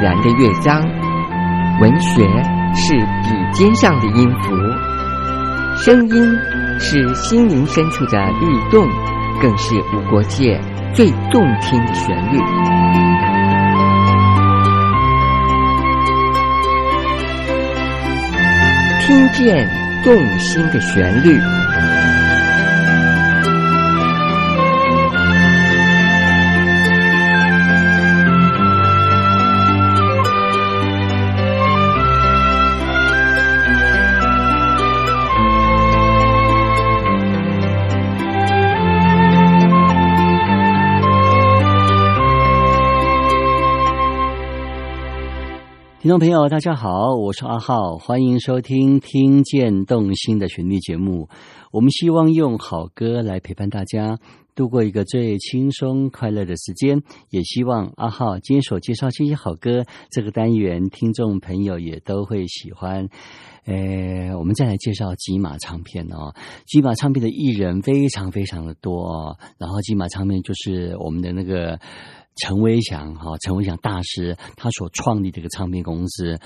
然的乐章，文学是笔尖上的音符，声音是心灵深处的律动，更是无国界最动听的旋律。听见动心的旋律。听众朋友，大家好，我是阿浩，欢迎收听《听见动心的旋律》节目。我们希望用好歌来陪伴大家度过一个最轻松快乐的时间，也希望阿浩今天所介绍这些好歌，这个单元听众朋友也都会喜欢。呃，我们再来介绍吉马唱片哦，吉马唱片的艺人非常非常的多哦，然后吉马唱片就是我们的那个。陈威祥哈，陈威祥大师他所创立这个唱片公司，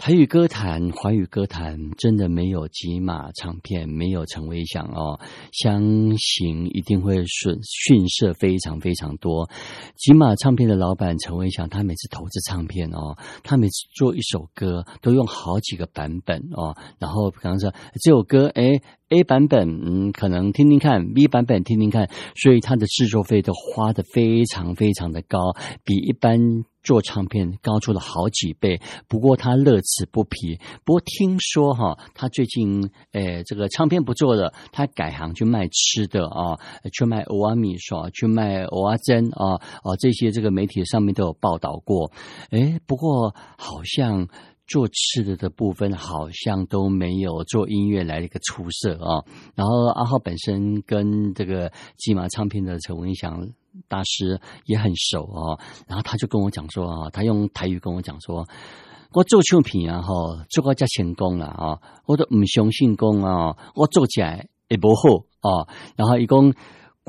台语歌坛、华语歌坛真的没有吉马唱片，没有陈威祥哦，相信一定会损逊色非常非常多。吉马唱片的老板陈威祥，他每次投资唱片哦，他每次做一首歌都用好几个版本哦，然后比方说这首歌哎。A 版本，嗯，可能听听看；B 版本听听看，所以它的制作费都花的非常非常的高，比一般做唱片高出了好几倍。不过他乐此不疲。不过听说哈，他最近诶，这个唱片不做了，他改行去卖吃的啊，去卖欧阿米索，去卖欧阿珍啊，哦，这些这个媒体上面都有报道过。诶，不过好像。做吃的的部分好像都没有做音乐来的一个出色啊。然后阿浩本身跟这个金马唱片的陈文祥大师也很熟啊。然后他就跟我讲说啊，他用台语跟我讲说，我做唱片啊，哈，做个叫成功了啊，我都唔相信功啊，我做起来也不好啊。然后一共。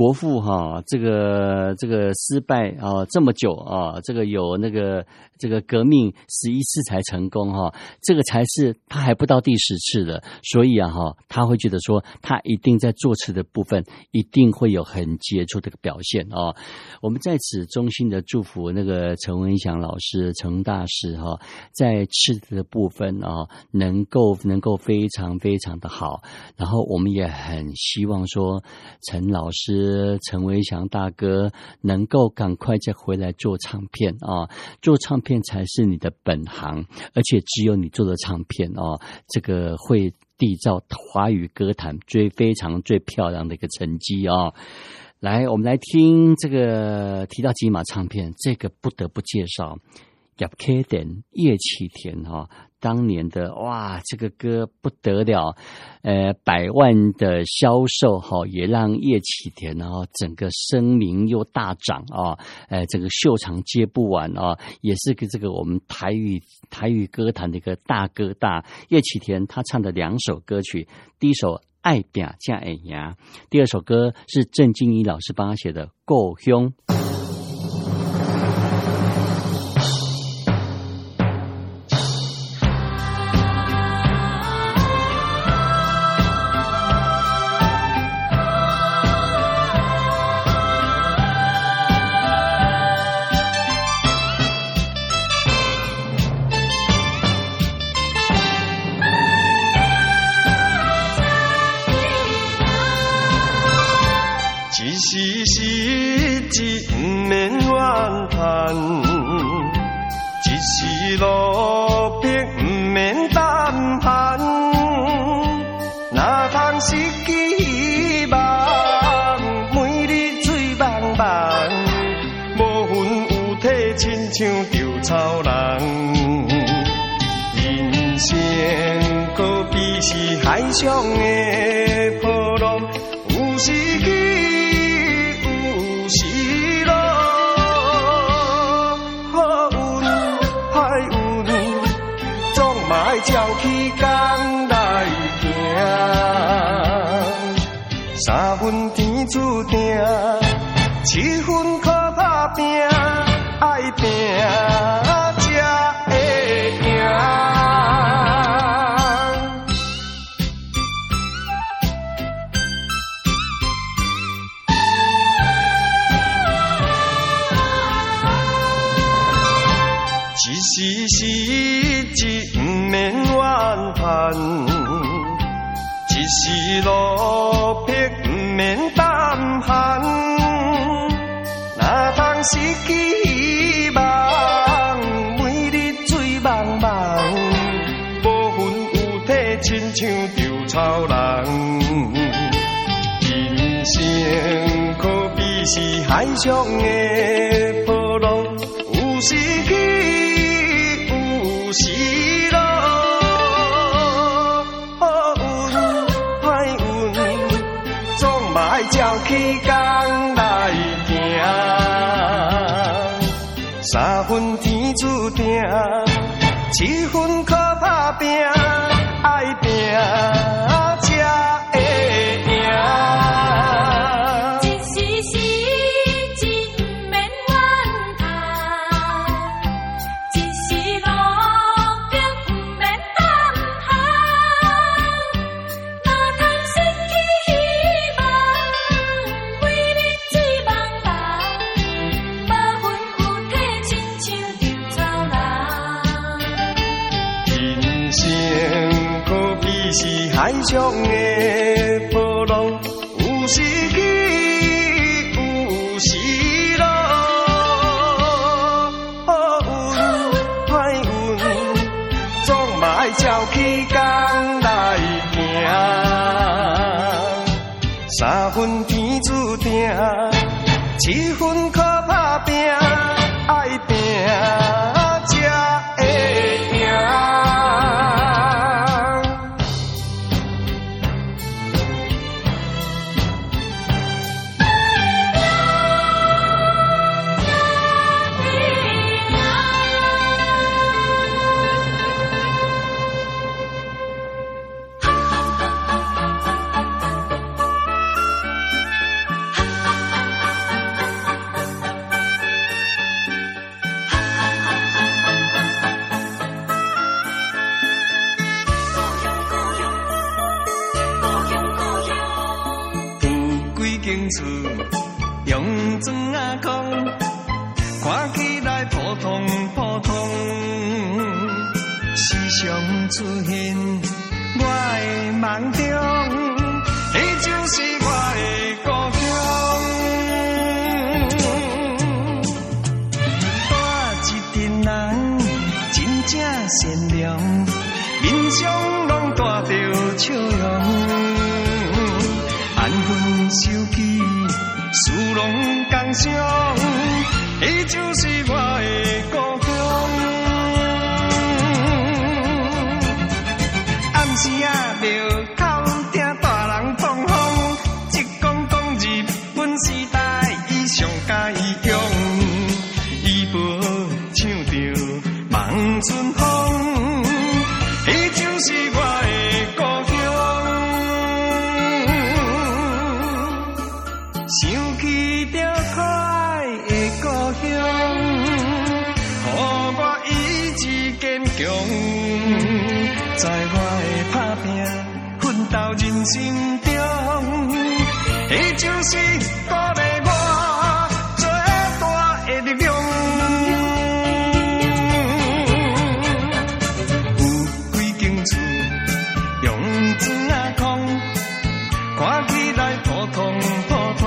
国父哈，这个这个失败啊，这么久啊，这个有那个这个革命十一次才成功哈，这个才是他还不到第十次的，所以啊哈，他会觉得说他一定在作词的部分一定会有很杰出的表现啊。我们在此衷心的祝福那个陈文祥老师、陈大师哈，在词的部分啊，能够能够非常非常的好，然后我们也很希望说陈老师。陈维祥大哥能够赶快再回来做唱片啊！做唱片才是你的本行，而且只有你做的唱片哦，这个会缔造华语歌坛最非常最漂亮的一个成绩啊！来，我们来听这个提到金马唱片，这个不得不介绍叶启田、叶启田哈。当年的哇，这个歌不得了，呃，百万的销售哈，也让叶启田啊整个声名又大涨啊，呃，这个秀场接不完啊，也是个这个我们台语台语歌坛的一个大哥大。叶启田他唱的两首歌曲，第一首《爱表加爱牙》，第二首歌是郑经一老师帮他写的《够凶》。上的波浪，有时起，有时落。好运歹运，总嘛爱照起工来行。三分天注定，七分靠。人生的波浪，有时起，有时落。好运歹运，总嘛爱照起工来行。三分天注定，七分靠打拼。笑容，安分守己，事拢共想，伊就是我的故乡。暗时啊，着。房子空，看起来普通普通，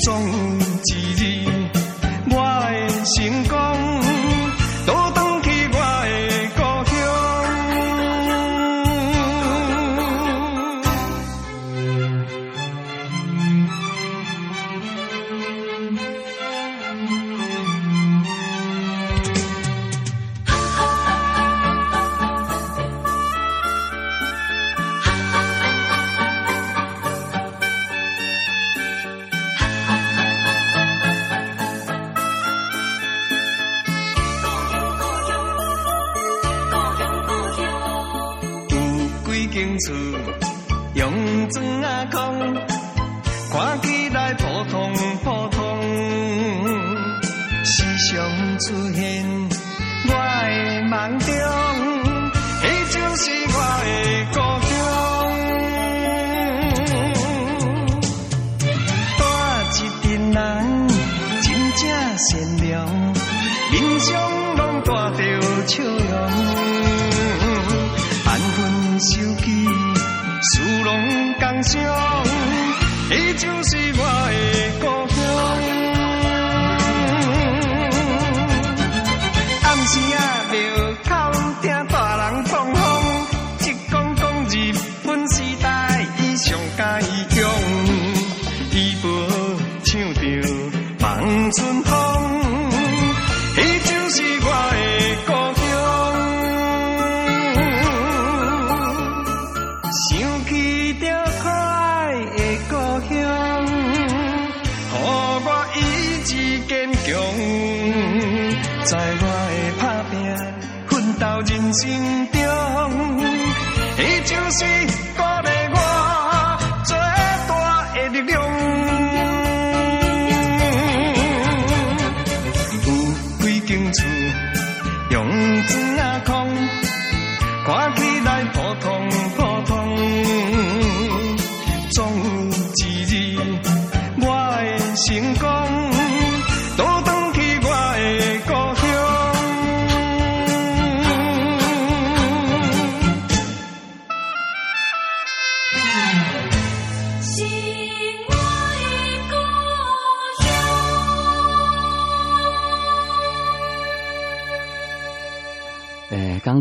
总有一日我会成功。拢共相，伊就是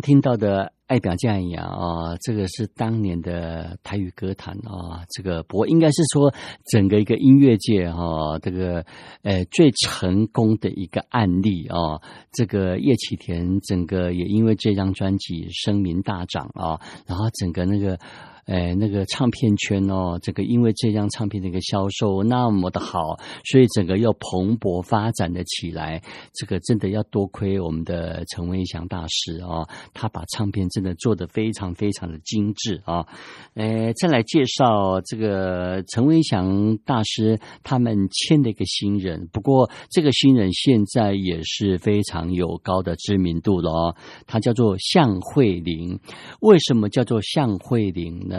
听到的《爱表酱一样》啊，这个是当年的台语歌坛啊，这个不过应该是说整个一个音乐界哈、这个呃最成功的一个案例啊，这个叶启田整个也因为这张专辑声名大涨啊，然后整个那个。哎，那个唱片圈哦，这个因为这张唱片的一个销售那么的好，所以整个又蓬勃发展的起来。这个真的要多亏我们的陈文祥大师哦，他把唱片真的做得非常非常的精致啊。呃，再来介绍这个陈文祥大师他们签的一个新人，不过这个新人现在也是非常有高的知名度了哦，他叫做向慧玲。为什么叫做向慧玲呢？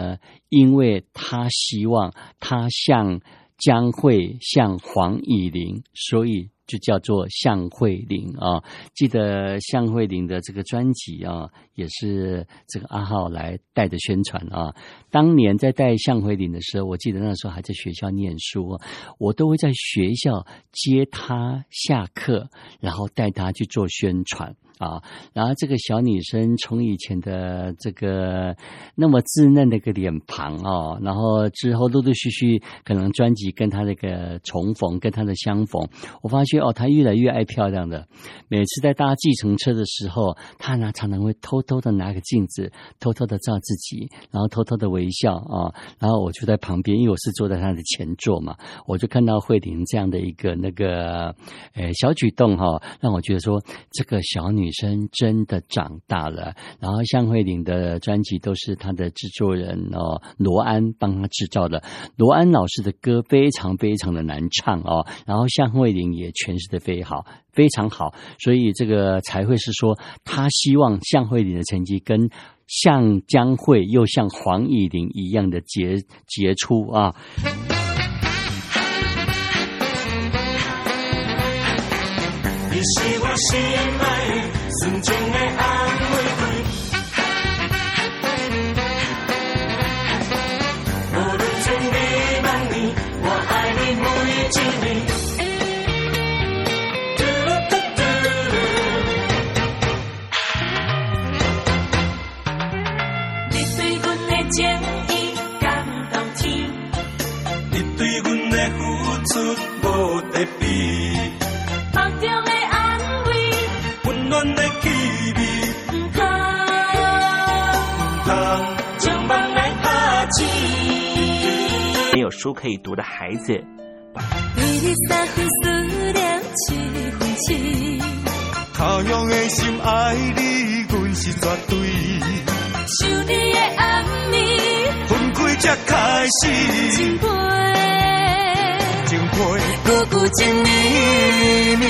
因为他希望他像将会、像黄以玲，所以就叫做向慧玲啊。记得向慧玲的这个专辑啊，也是这个阿浩来带着宣传啊。当年在带向慧玲的时候，我记得那时候还在学校念书，我都会在学校接她下课，然后带她去做宣传。啊，然后这个小女生从以前的这个那么稚嫩的一个脸庞哦，然后之后陆陆续续可能专辑跟她那个重逢，跟她的相逢，我发现哦，她越来越爱漂亮的。每次在搭计程车的时候，她呢常常会偷偷的拿个镜子，偷偷的照自己，然后偷偷的微笑啊。然后我就在旁边，因为我是坐在她的前座嘛，我就看到慧玲这样的一个那个呃小举动哈、哦，让我觉得说这个小女。生真的长大了，然后向慧玲的专辑都是她的制作人哦罗安帮她制造的。罗安老师的歌非常非常的难唱哦，然后向慧玲也诠释的非常好非常好，所以这个才会是说他希望向慧玲的成绩跟像江蕙又像黄以玲一样的杰杰出啊。我心爱的纯情的安慰，无论书可以读的孩子，对你三分思念七分情，他乡的心爱你，阮是绝对。想你的暗暝，分开才开始，情杯情配久久情绵绵。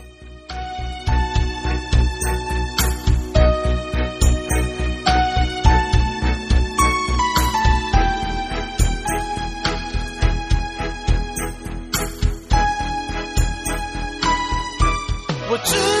我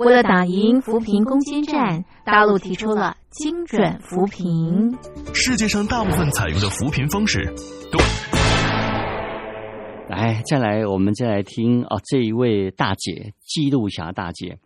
为了打赢扶贫攻坚战，大陆提出了精准扶贫。世界上大部分采用的扶贫方式都。来，再来，我们再来听哦，这一位大姐，记录侠大姐。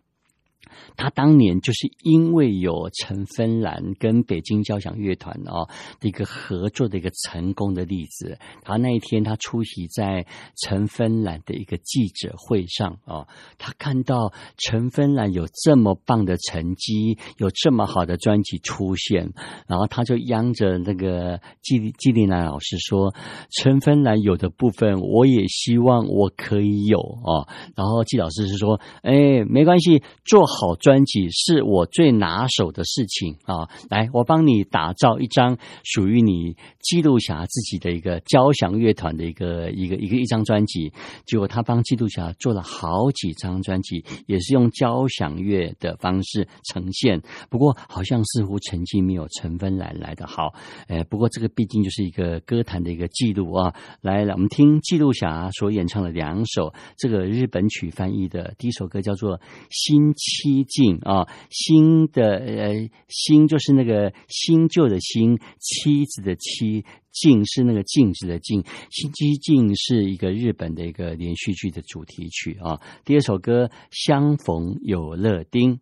他当年就是因为有陈芬兰跟北京交响乐团哦的一个合作的一个成功的例子。他那一天他出席在陈芬兰的一个记者会上哦，他看到陈芬兰有这么棒的成绩，有这么好的专辑出现，然后他就央着那个季季丽娜老师说：“陈芬兰有的部分我也希望我可以有哦。”然后季老师是说：“哎，没关系，做好。”好专辑是我最拿手的事情啊！来，我帮你打造一张属于你记录侠自己的一个交响乐团的一个一个一个一张专辑。结果他帮记录侠做了好几张专辑，也是用交响乐的方式呈现。不过好像似乎成绩没有陈芬兰来的好。哎，不过这个毕竟就是一个歌坛的一个记录啊！来，我们听记录侠所演唱的两首这个日本曲翻译的，第一首歌叫做《新激进啊，新的呃，新就是那个新旧的新，妻子的妻，镜是那个镜子的镜，新激进是一个日本的一个连续剧的主题曲啊。第二首歌《相逢有乐町》。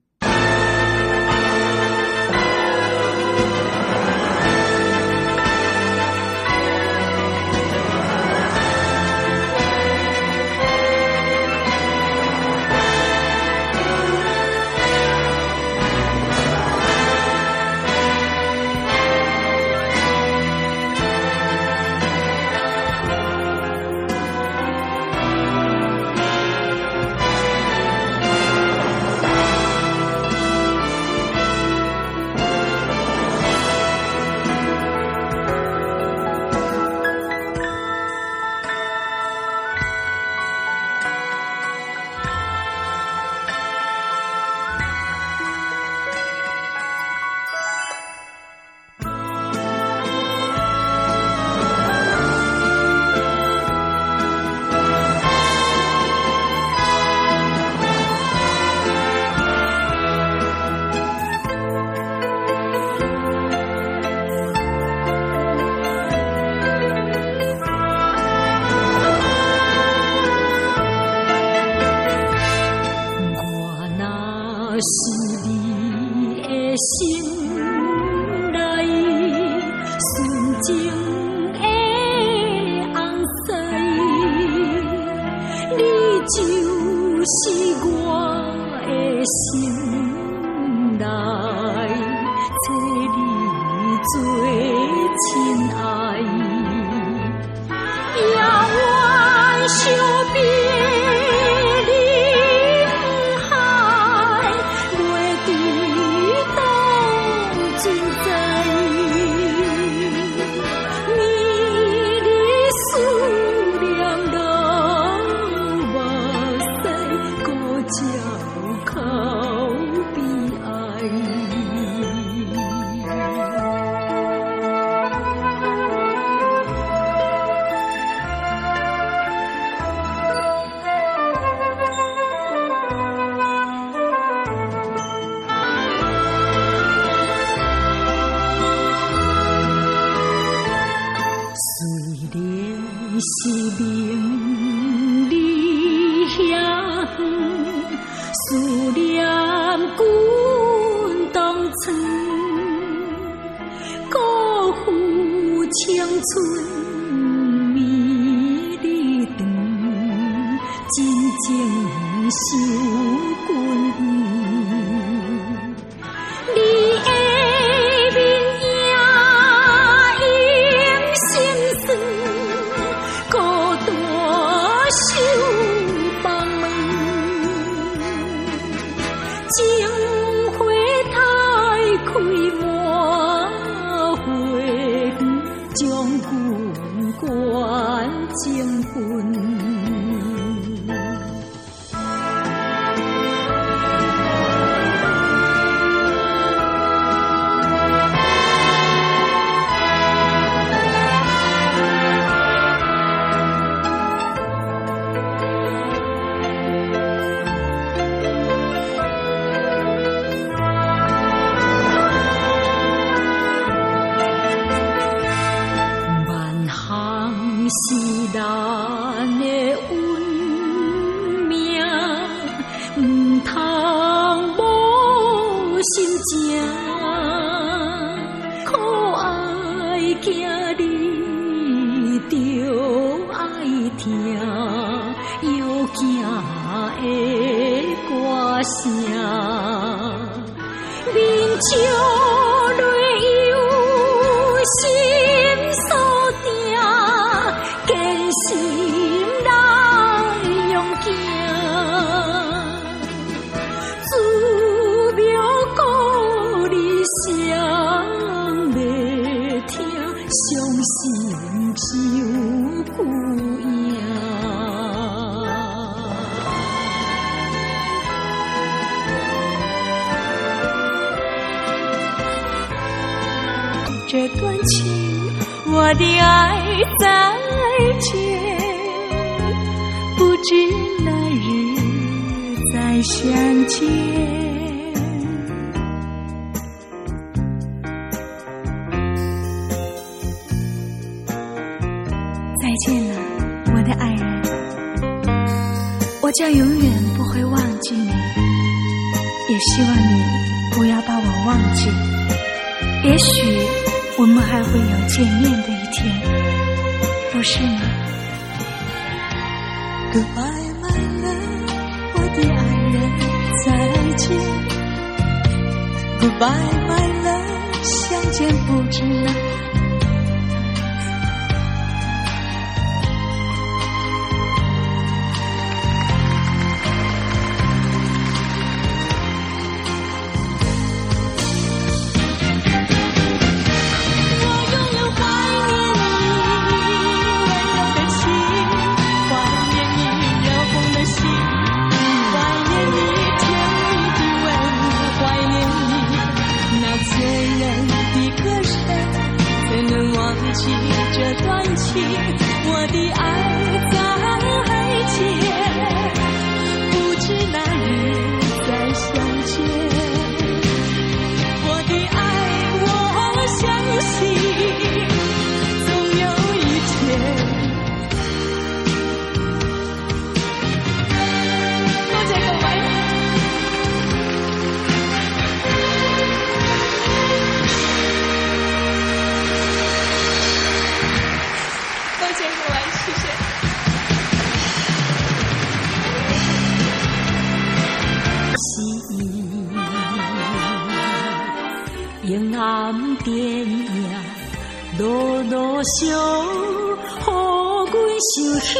是明离遐远，思念君当初，辜负青春。这段情，我的爱再见，不知哪日再相见。再见了，我的爱人，我将永远不会忘记你，也希望你会有见面的一天，不是吗？影暗电影，路路相，互阮想起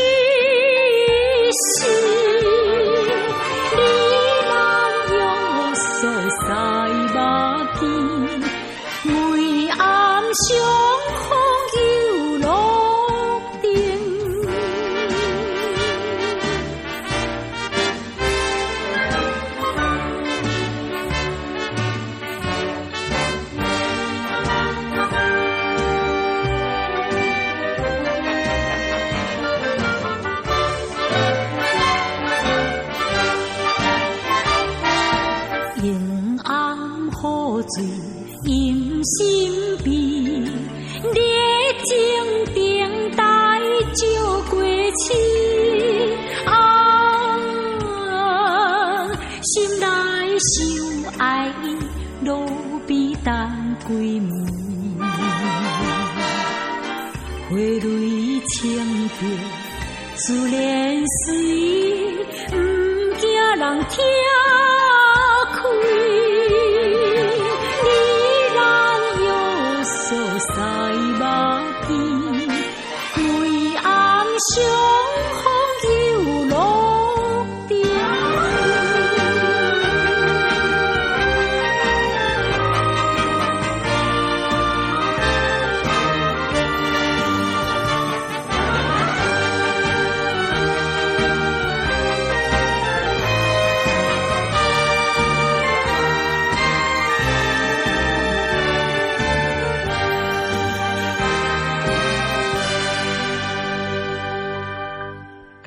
爱伊，路边等几暝。花蕊清着自然水，毋惊人听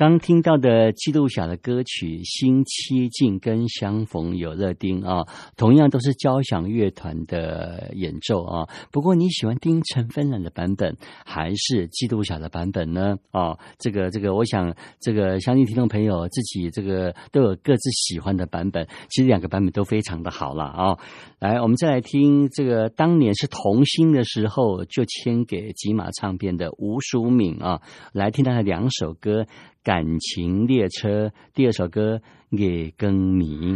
刚听到的记录下的歌曲《辛七境》跟《相逢有乐丁》啊，同样都是交响乐团的演奏啊。不过你喜欢听陈芬兰的版本还是记录下的版本呢？啊，这个这个，我想这个相信听众朋友自己这个都有各自喜欢的版本。其实两个版本都非常的好了啊。来，我们再来听这个当年是童星的时候就签给吉马唱片的吴淑敏啊，来听他的两首歌。感情列车第二首歌《夜更迷》。